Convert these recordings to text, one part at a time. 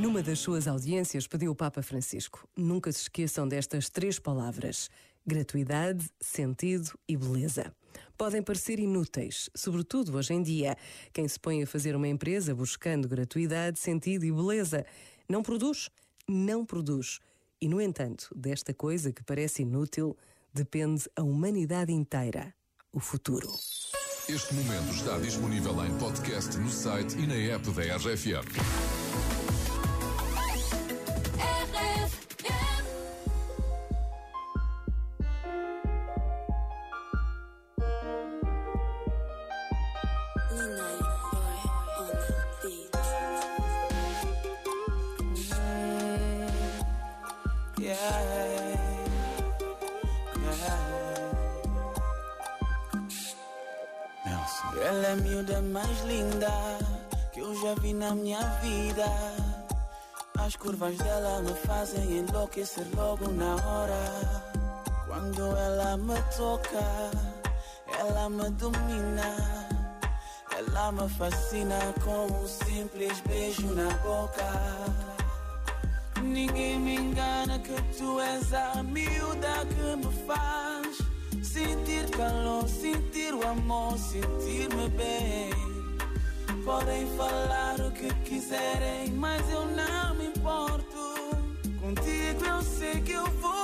Numa das suas audiências, pediu o Papa Francisco: nunca se esqueçam destas três palavras: gratuidade, sentido e beleza. Podem parecer inúteis, sobretudo hoje em dia. Quem se põe a fazer uma empresa buscando gratuidade, sentido e beleza não produz, não produz. E, no entanto, desta coisa que parece inútil, depende a humanidade inteira o futuro. Este momento está disponível em podcast no site e na app da RFM. Ela é a miúda mais linda que eu já vi na minha vida. As curvas dela me fazem enlouquecer logo na hora. Quando ela me toca, ela me domina. Ela me fascina com um simples beijo na boca. Ninguém me engana que tu és a miúda que me faz calor, sentir o amor, sentir-me bem. Podem falar o que quiserem, mas eu não me importo. Contigo eu sei que eu vou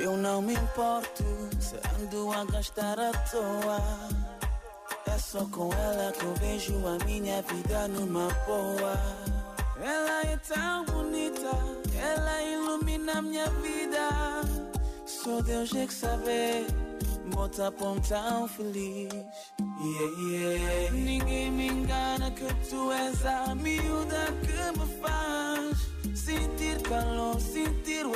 Eu não me importo se ando a gastar à toa. É só com ela que eu vejo a minha vida numa boa. Ela é tão bonita, ela ilumina minha vida. Só Deus é que sabe, bota pão tão feliz. Yeah, yeah. Ninguém me engana que tu és a miúda que me faz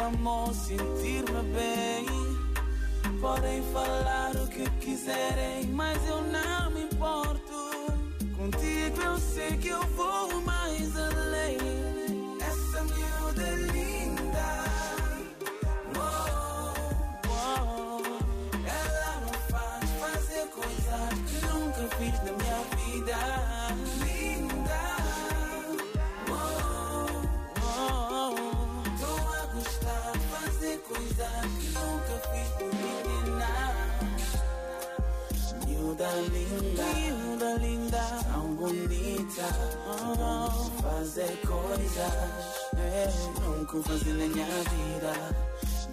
amor, sentir-me bem. Podem falar o que quiserem, mas eu não me importo. Contigo eu sei que eu vou mais além. Essa miúda é linda. Oh, oh. Ela me faz fazer coisas que nunca fiz na minha vida. Linda, linda, linda, tão bonita. Oh, fazer coisas é, nunca fazer na minha vida.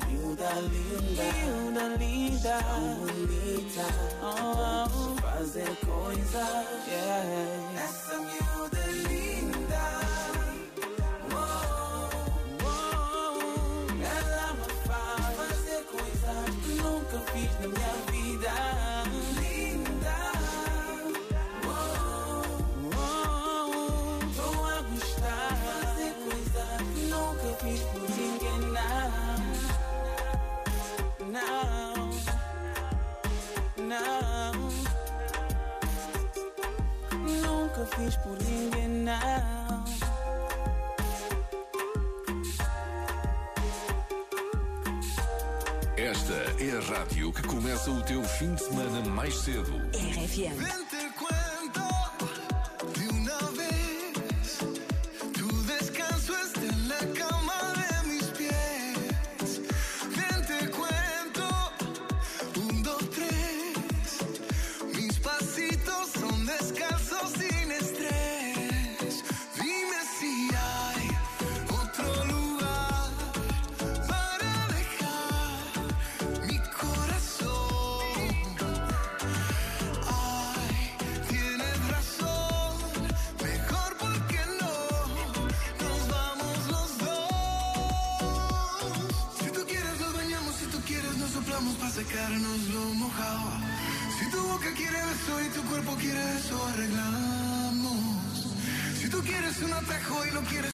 Miúda linda, miúda linda, tão bonita. Oh, fazer coisas, yeah. Essa miúda é linda. Ela me faz fazer coisas que nunca fiz na minha nunca fiz por ninguém, não. Esta é a rádio que começa o teu fim de semana mais cedo. RFM. Secarnos lo mojado. Si tu boca quiere beso y tu cuerpo quiere eso, arreglamos. Si tú quieres un atajo y no quieres